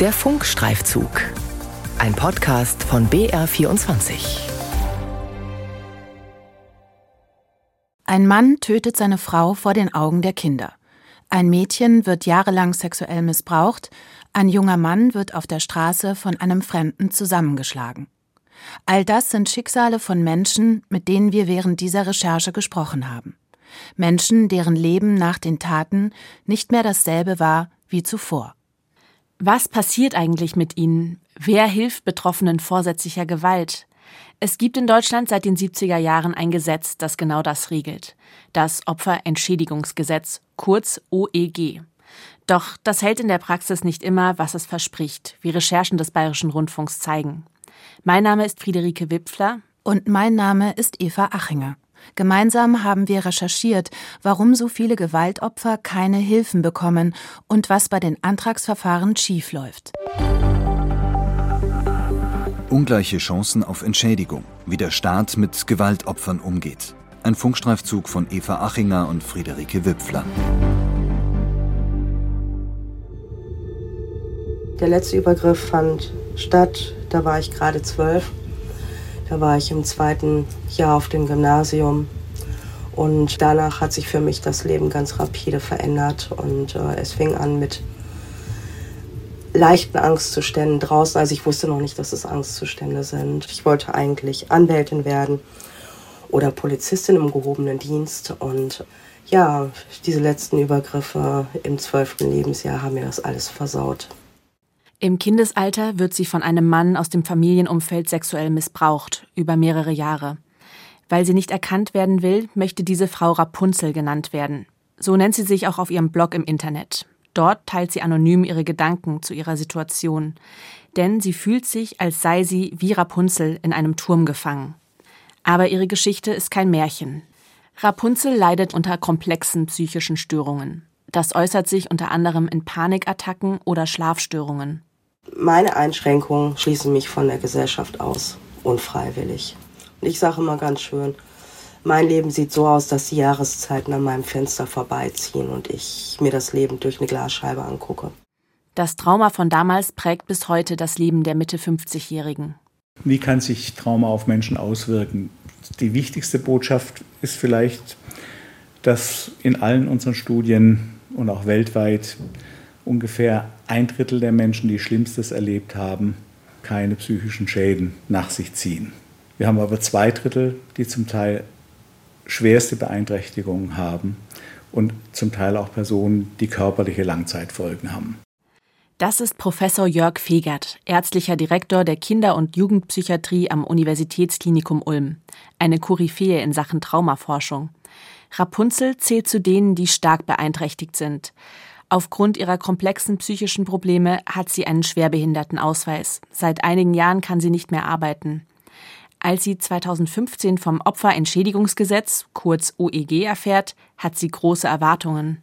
Der Funkstreifzug. Ein Podcast von BR24. Ein Mann tötet seine Frau vor den Augen der Kinder. Ein Mädchen wird jahrelang sexuell missbraucht. Ein junger Mann wird auf der Straße von einem Fremden zusammengeschlagen. All das sind Schicksale von Menschen, mit denen wir während dieser Recherche gesprochen haben. Menschen, deren Leben nach den Taten nicht mehr dasselbe war wie zuvor. Was passiert eigentlich mit ihnen? Wer hilft Betroffenen vorsätzlicher Gewalt? Es gibt in Deutschland seit den 70er Jahren ein Gesetz, das genau das regelt. Das Opferentschädigungsgesetz, kurz OEG. Doch das hält in der Praxis nicht immer, was es verspricht, wie Recherchen des Bayerischen Rundfunks zeigen. Mein Name ist Friederike Wipfler. Und mein Name ist Eva Achinger. Gemeinsam haben wir recherchiert, warum so viele Gewaltopfer keine Hilfen bekommen und was bei den Antragsverfahren schiefläuft. Ungleiche Chancen auf Entschädigung, wie der Staat mit Gewaltopfern umgeht. Ein Funkstreifzug von Eva Achinger und Friederike Wipfler. Der letzte Übergriff fand statt, da war ich gerade zwölf. Da war ich im zweiten Jahr auf dem Gymnasium. Und danach hat sich für mich das Leben ganz rapide verändert. Und äh, es fing an mit leichten Angstzuständen draußen. Also ich wusste noch nicht, dass es Angstzustände sind. Ich wollte eigentlich Anwältin werden oder Polizistin im gehobenen Dienst. Und ja, diese letzten Übergriffe im zwölften Lebensjahr haben mir das alles versaut. Im Kindesalter wird sie von einem Mann aus dem Familienumfeld sexuell missbraucht, über mehrere Jahre. Weil sie nicht erkannt werden will, möchte diese Frau Rapunzel genannt werden. So nennt sie sich auch auf ihrem Blog im Internet. Dort teilt sie anonym ihre Gedanken zu ihrer Situation. Denn sie fühlt sich, als sei sie wie Rapunzel in einem Turm gefangen. Aber ihre Geschichte ist kein Märchen. Rapunzel leidet unter komplexen psychischen Störungen. Das äußert sich unter anderem in Panikattacken oder Schlafstörungen. Meine Einschränkungen schließen mich von der Gesellschaft aus, unfreiwillig. Und ich sage immer ganz schön, mein Leben sieht so aus, dass die Jahreszeiten an meinem Fenster vorbeiziehen und ich mir das Leben durch eine Glasscheibe angucke. Das Trauma von damals prägt bis heute das Leben der Mitte 50-Jährigen. Wie kann sich Trauma auf Menschen auswirken? Die wichtigste Botschaft ist vielleicht, dass in allen unseren Studien und auch weltweit ungefähr ein Drittel der Menschen, die Schlimmstes erlebt haben, keine psychischen Schäden nach sich ziehen. Wir haben aber zwei Drittel, die zum Teil schwerste Beeinträchtigungen haben und zum Teil auch Personen, die körperliche Langzeitfolgen haben. Das ist Professor Jörg Fegert, ärztlicher Direktor der Kinder- und Jugendpsychiatrie am Universitätsklinikum Ulm, eine Koryphäe in Sachen Traumaforschung. Rapunzel zählt zu denen, die stark beeinträchtigt sind. Aufgrund ihrer komplexen psychischen Probleme hat sie einen Schwerbehindertenausweis. Seit einigen Jahren kann sie nicht mehr arbeiten. Als sie 2015 vom Opferentschädigungsgesetz, kurz OEG, erfährt, hat sie große Erwartungen.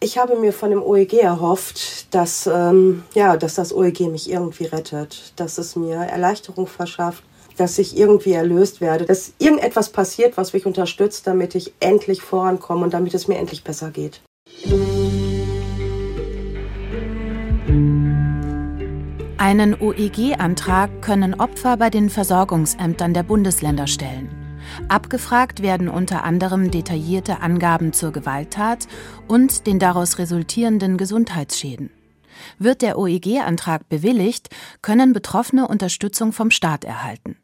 Ich habe mir von dem OEG erhofft, dass, ähm, ja, dass das OEG mich irgendwie rettet, dass es mir Erleichterung verschafft, dass ich irgendwie erlöst werde, dass irgendetwas passiert, was mich unterstützt, damit ich endlich vorankomme und damit es mir endlich besser geht. Einen OEG-Antrag können Opfer bei den Versorgungsämtern der Bundesländer stellen. Abgefragt werden unter anderem detaillierte Angaben zur Gewalttat und den daraus resultierenden Gesundheitsschäden. Wird der OEG-Antrag bewilligt, können Betroffene Unterstützung vom Staat erhalten.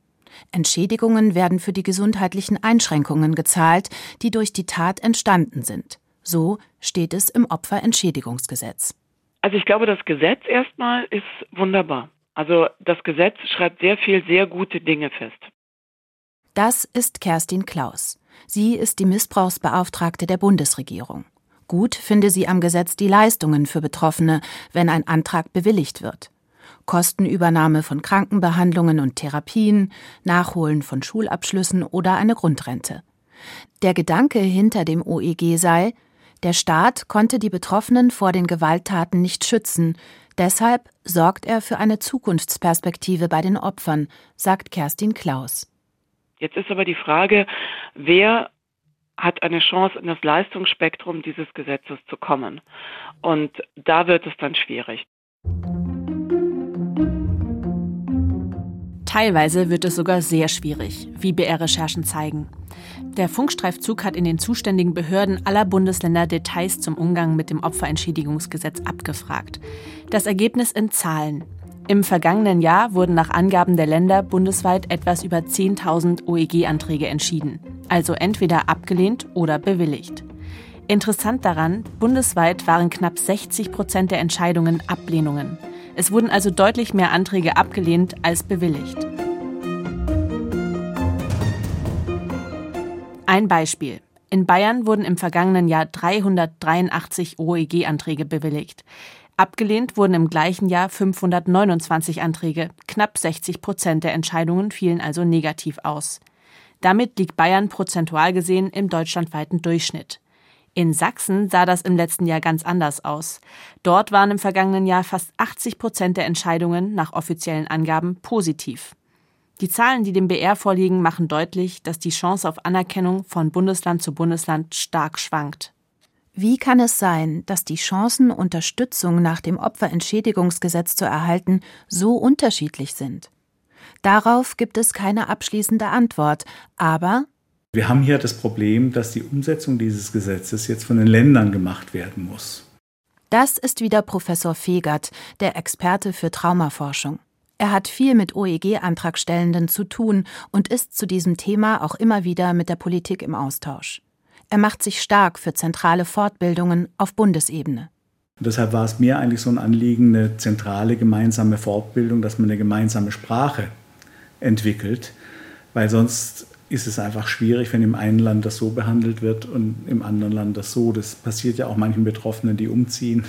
Entschädigungen werden für die gesundheitlichen Einschränkungen gezahlt, die durch die Tat entstanden sind. So steht es im Opferentschädigungsgesetz. Also ich glaube, das Gesetz erstmal ist wunderbar. Also das Gesetz schreibt sehr viel sehr gute Dinge fest. Das ist Kerstin Klaus. Sie ist die Missbrauchsbeauftragte der Bundesregierung. Gut finde sie am Gesetz die Leistungen für Betroffene, wenn ein Antrag bewilligt wird. Kostenübernahme von Krankenbehandlungen und Therapien, Nachholen von Schulabschlüssen oder eine Grundrente. Der Gedanke hinter dem OEG sei, der Staat konnte die Betroffenen vor den Gewalttaten nicht schützen, deshalb sorgt er für eine Zukunftsperspektive bei den Opfern, sagt Kerstin Klaus. Jetzt ist aber die Frage, wer hat eine Chance, in das Leistungsspektrum dieses Gesetzes zu kommen. Und da wird es dann schwierig. Teilweise wird es sogar sehr schwierig, wie BR-Recherchen zeigen. Der Funkstreifzug hat in den zuständigen Behörden aller Bundesländer Details zum Umgang mit dem Opferentschädigungsgesetz abgefragt. Das Ergebnis in Zahlen. Im vergangenen Jahr wurden nach Angaben der Länder bundesweit etwas über 10.000 OEG-Anträge entschieden, also entweder abgelehnt oder bewilligt. Interessant daran, bundesweit waren knapp 60 Prozent der Entscheidungen Ablehnungen. Es wurden also deutlich mehr Anträge abgelehnt als bewilligt. Ein Beispiel. In Bayern wurden im vergangenen Jahr 383 OEG-Anträge bewilligt. Abgelehnt wurden im gleichen Jahr 529 Anträge. Knapp 60 Prozent der Entscheidungen fielen also negativ aus. Damit liegt Bayern prozentual gesehen im deutschlandweiten Durchschnitt. In Sachsen sah das im letzten Jahr ganz anders aus. Dort waren im vergangenen Jahr fast 80 Prozent der Entscheidungen nach offiziellen Angaben positiv. Die Zahlen, die dem BR vorliegen, machen deutlich, dass die Chance auf Anerkennung von Bundesland zu Bundesland stark schwankt. Wie kann es sein, dass die Chancen, Unterstützung nach dem Opferentschädigungsgesetz zu erhalten, so unterschiedlich sind? Darauf gibt es keine abschließende Antwort, aber wir haben hier das Problem, dass die Umsetzung dieses Gesetzes jetzt von den Ländern gemacht werden muss. Das ist wieder Professor Fegert, der Experte für Traumaforschung. Er hat viel mit OEG-Antragstellenden zu tun und ist zu diesem Thema auch immer wieder mit der Politik im Austausch. Er macht sich stark für zentrale Fortbildungen auf Bundesebene. Und deshalb war es mir eigentlich so ein Anliegen, eine zentrale gemeinsame Fortbildung, dass man eine gemeinsame Sprache entwickelt, weil sonst ist es einfach schwierig, wenn im einen Land das so behandelt wird und im anderen Land das so. Das passiert ja auch manchen Betroffenen, die umziehen,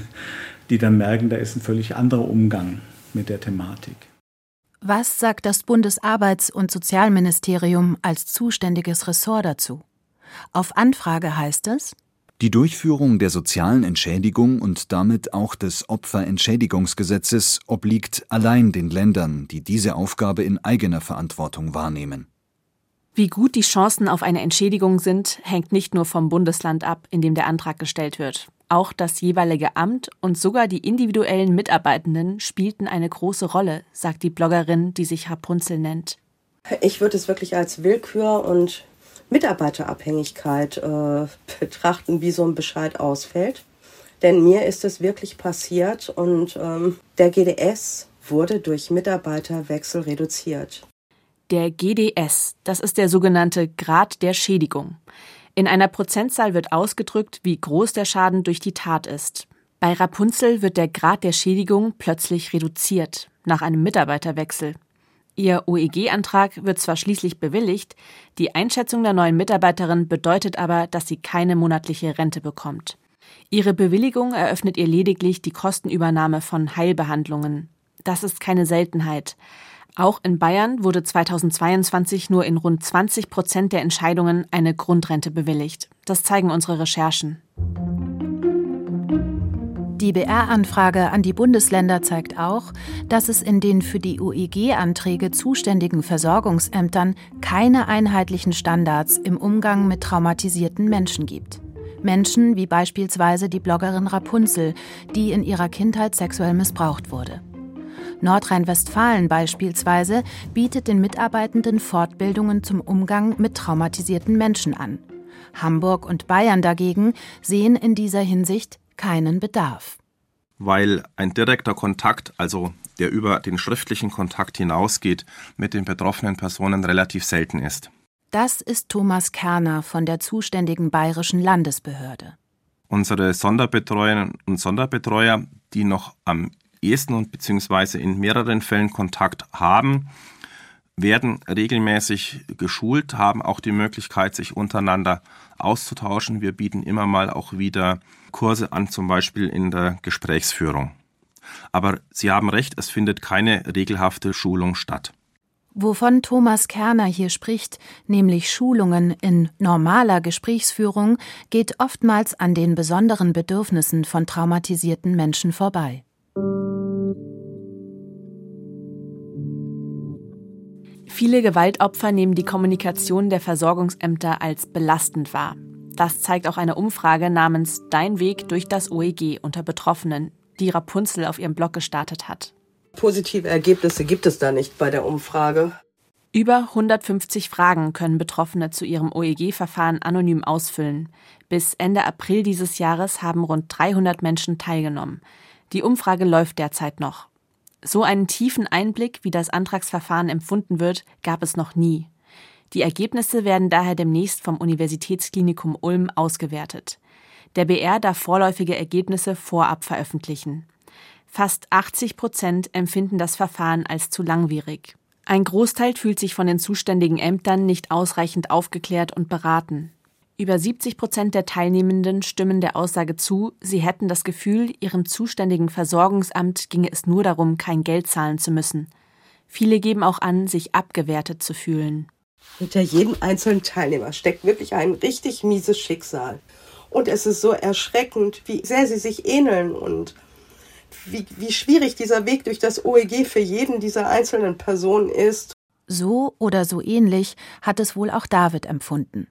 die dann merken, da ist ein völlig anderer Umgang mit der Thematik. Was sagt das Bundesarbeits- und Sozialministerium als zuständiges Ressort dazu? Auf Anfrage heißt es, die Durchführung der sozialen Entschädigung und damit auch des Opferentschädigungsgesetzes obliegt allein den Ländern, die diese Aufgabe in eigener Verantwortung wahrnehmen. Wie gut die Chancen auf eine Entschädigung sind, hängt nicht nur vom Bundesland ab, in dem der Antrag gestellt wird. Auch das jeweilige Amt und sogar die individuellen Mitarbeitenden spielten eine große Rolle, sagt die Bloggerin, die sich Rapunzel nennt. Ich würde es wirklich als Willkür und Mitarbeiterabhängigkeit äh, betrachten, wie so ein Bescheid ausfällt. Denn mir ist es wirklich passiert und ähm, der GDS wurde durch Mitarbeiterwechsel reduziert. Der GDS, das ist der sogenannte Grad der Schädigung. In einer Prozentzahl wird ausgedrückt, wie groß der Schaden durch die Tat ist. Bei Rapunzel wird der Grad der Schädigung plötzlich reduziert, nach einem Mitarbeiterwechsel. Ihr OEG-Antrag wird zwar schließlich bewilligt, die Einschätzung der neuen Mitarbeiterin bedeutet aber, dass sie keine monatliche Rente bekommt. Ihre Bewilligung eröffnet ihr lediglich die Kostenübernahme von Heilbehandlungen. Das ist keine Seltenheit. Auch in Bayern wurde 2022 nur in rund 20 Prozent der Entscheidungen eine Grundrente bewilligt. Das zeigen unsere Recherchen. Die BR-Anfrage an die Bundesländer zeigt auch, dass es in den für die UEG-Anträge zuständigen Versorgungsämtern keine einheitlichen Standards im Umgang mit traumatisierten Menschen gibt. Menschen wie beispielsweise die Bloggerin Rapunzel, die in ihrer Kindheit sexuell missbraucht wurde. Nordrhein-Westfalen beispielsweise bietet den Mitarbeitenden Fortbildungen zum Umgang mit traumatisierten Menschen an. Hamburg und Bayern dagegen sehen in dieser Hinsicht keinen Bedarf. Weil ein direkter Kontakt, also der über den schriftlichen Kontakt hinausgeht, mit den betroffenen Personen relativ selten ist. Das ist Thomas Kerner von der zuständigen bayerischen Landesbehörde. Unsere Sonderbetreuerinnen und Sonderbetreuer, die noch am ehesten und beziehungsweise in mehreren Fällen Kontakt haben, werden regelmäßig geschult, haben auch die Möglichkeit, sich untereinander auszutauschen. Wir bieten immer mal auch wieder Kurse an, zum Beispiel in der Gesprächsführung. Aber Sie haben recht, es findet keine regelhafte Schulung statt. Wovon Thomas Kerner hier spricht, nämlich Schulungen in normaler Gesprächsführung, geht oftmals an den besonderen Bedürfnissen von traumatisierten Menschen vorbei. Viele Gewaltopfer nehmen die Kommunikation der Versorgungsämter als belastend wahr. Das zeigt auch eine Umfrage namens Dein Weg durch das OEG unter Betroffenen, die Rapunzel auf ihrem Blog gestartet hat. positive Ergebnisse gibt es da nicht bei der Umfrage. Über 150 Fragen können Betroffene zu ihrem OEG-Verfahren anonym ausfüllen. Bis Ende April dieses Jahres haben rund 300 Menschen teilgenommen. Die Umfrage läuft derzeit noch. So einen tiefen Einblick, wie das Antragsverfahren empfunden wird, gab es noch nie. Die Ergebnisse werden daher demnächst vom Universitätsklinikum Ulm ausgewertet. Der BR darf vorläufige Ergebnisse vorab veröffentlichen. Fast 80 Prozent empfinden das Verfahren als zu langwierig. Ein Großteil fühlt sich von den zuständigen Ämtern nicht ausreichend aufgeklärt und beraten. Über 70 Prozent der Teilnehmenden stimmen der Aussage zu, sie hätten das Gefühl, ihrem zuständigen Versorgungsamt ginge es nur darum, kein Geld zahlen zu müssen. Viele geben auch an, sich abgewertet zu fühlen. Hinter jedem einzelnen Teilnehmer steckt wirklich ein richtig mieses Schicksal. Und es ist so erschreckend, wie sehr sie sich ähneln und wie, wie schwierig dieser Weg durch das OEG für jeden dieser einzelnen Personen ist. So oder so ähnlich hat es wohl auch David empfunden.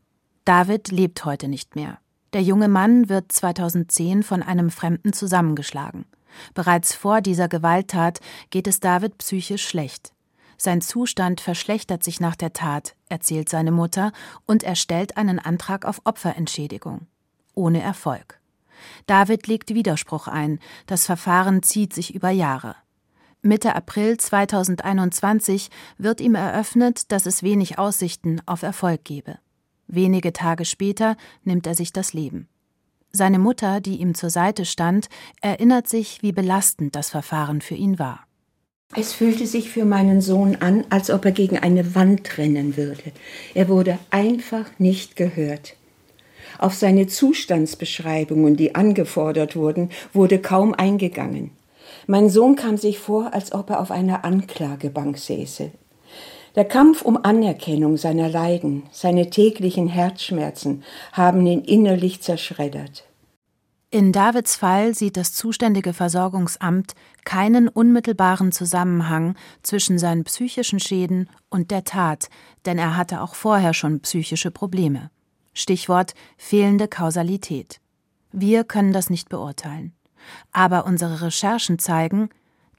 David lebt heute nicht mehr. Der junge Mann wird 2010 von einem Fremden zusammengeschlagen. Bereits vor dieser Gewalttat geht es David psychisch schlecht. Sein Zustand verschlechtert sich nach der Tat, erzählt seine Mutter, und er stellt einen Antrag auf Opferentschädigung. Ohne Erfolg. David legt Widerspruch ein, das Verfahren zieht sich über Jahre. Mitte April 2021 wird ihm eröffnet, dass es wenig Aussichten auf Erfolg gebe. Wenige Tage später nimmt er sich das Leben. Seine Mutter, die ihm zur Seite stand, erinnert sich, wie belastend das Verfahren für ihn war. Es fühlte sich für meinen Sohn an, als ob er gegen eine Wand rennen würde. Er wurde einfach nicht gehört. Auf seine Zustandsbeschreibungen, die angefordert wurden, wurde kaum eingegangen. Mein Sohn kam sich vor, als ob er auf einer Anklagebank säße. Der Kampf um Anerkennung seiner Leiden, seine täglichen Herzschmerzen haben ihn innerlich zerschreddert. In Davids Fall sieht das zuständige Versorgungsamt keinen unmittelbaren Zusammenhang zwischen seinen psychischen Schäden und der Tat, denn er hatte auch vorher schon psychische Probleme. Stichwort fehlende Kausalität. Wir können das nicht beurteilen. Aber unsere Recherchen zeigen,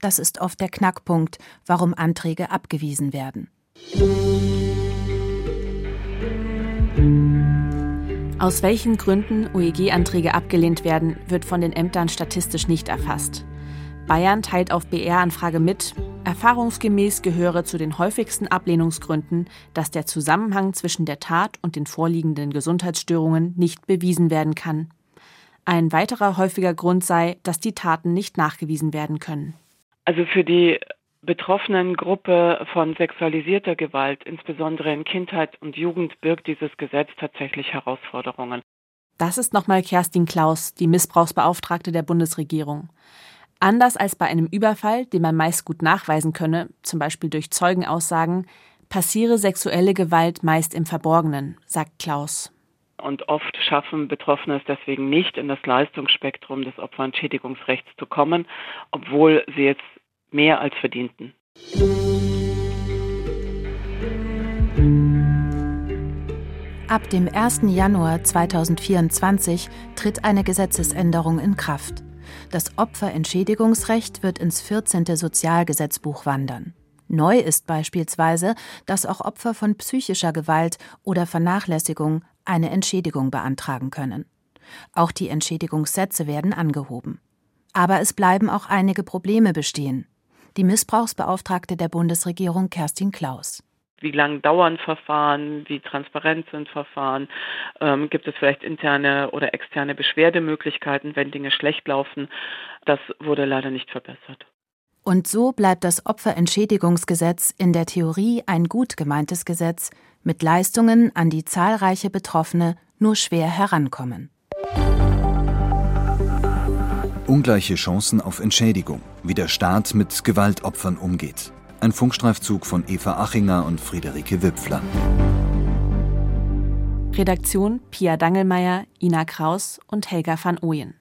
das ist oft der Knackpunkt, warum Anträge abgewiesen werden. Aus welchen Gründen OEG-Anträge abgelehnt werden, wird von den Ämtern statistisch nicht erfasst. Bayern teilt auf BR-Anfrage mit, erfahrungsgemäß gehöre zu den häufigsten Ablehnungsgründen, dass der Zusammenhang zwischen der Tat und den vorliegenden Gesundheitsstörungen nicht bewiesen werden kann. Ein weiterer häufiger Grund sei, dass die Taten nicht nachgewiesen werden können. Also für die betroffenen Gruppe von sexualisierter Gewalt, insbesondere in Kindheit und Jugend, birgt dieses Gesetz tatsächlich Herausforderungen. Das ist nochmal Kerstin Klaus, die Missbrauchsbeauftragte der Bundesregierung. Anders als bei einem Überfall, den man meist gut nachweisen könne, zum Beispiel durch Zeugenaussagen, passiere sexuelle Gewalt meist im Verborgenen, sagt Klaus. Und oft schaffen Betroffene es deswegen nicht, in das Leistungsspektrum des Opferentschädigungsrechts zu kommen, obwohl sie jetzt mehr als verdienten. Ab dem 1. Januar 2024 tritt eine Gesetzesänderung in Kraft. Das Opferentschädigungsrecht wird ins 14. Sozialgesetzbuch wandern. Neu ist beispielsweise, dass auch Opfer von psychischer Gewalt oder Vernachlässigung eine Entschädigung beantragen können. Auch die Entschädigungssätze werden angehoben. Aber es bleiben auch einige Probleme bestehen. Die Missbrauchsbeauftragte der Bundesregierung Kerstin Klaus wie lang dauern Verfahren, wie transparent sind Verfahren, ähm, gibt es vielleicht interne oder externe Beschwerdemöglichkeiten, wenn Dinge schlecht laufen. Das wurde leider nicht verbessert. Und so bleibt das Opferentschädigungsgesetz in der Theorie ein gut gemeintes Gesetz, mit Leistungen, an die zahlreiche Betroffene nur schwer herankommen. Ungleiche Chancen auf Entschädigung, wie der Staat mit Gewaltopfern umgeht. Ein Funkstreifzug von Eva Achinger und Friederike Wipfler. Redaktion Pia Dangelmeier, Ina Kraus und Helga van Ooyen.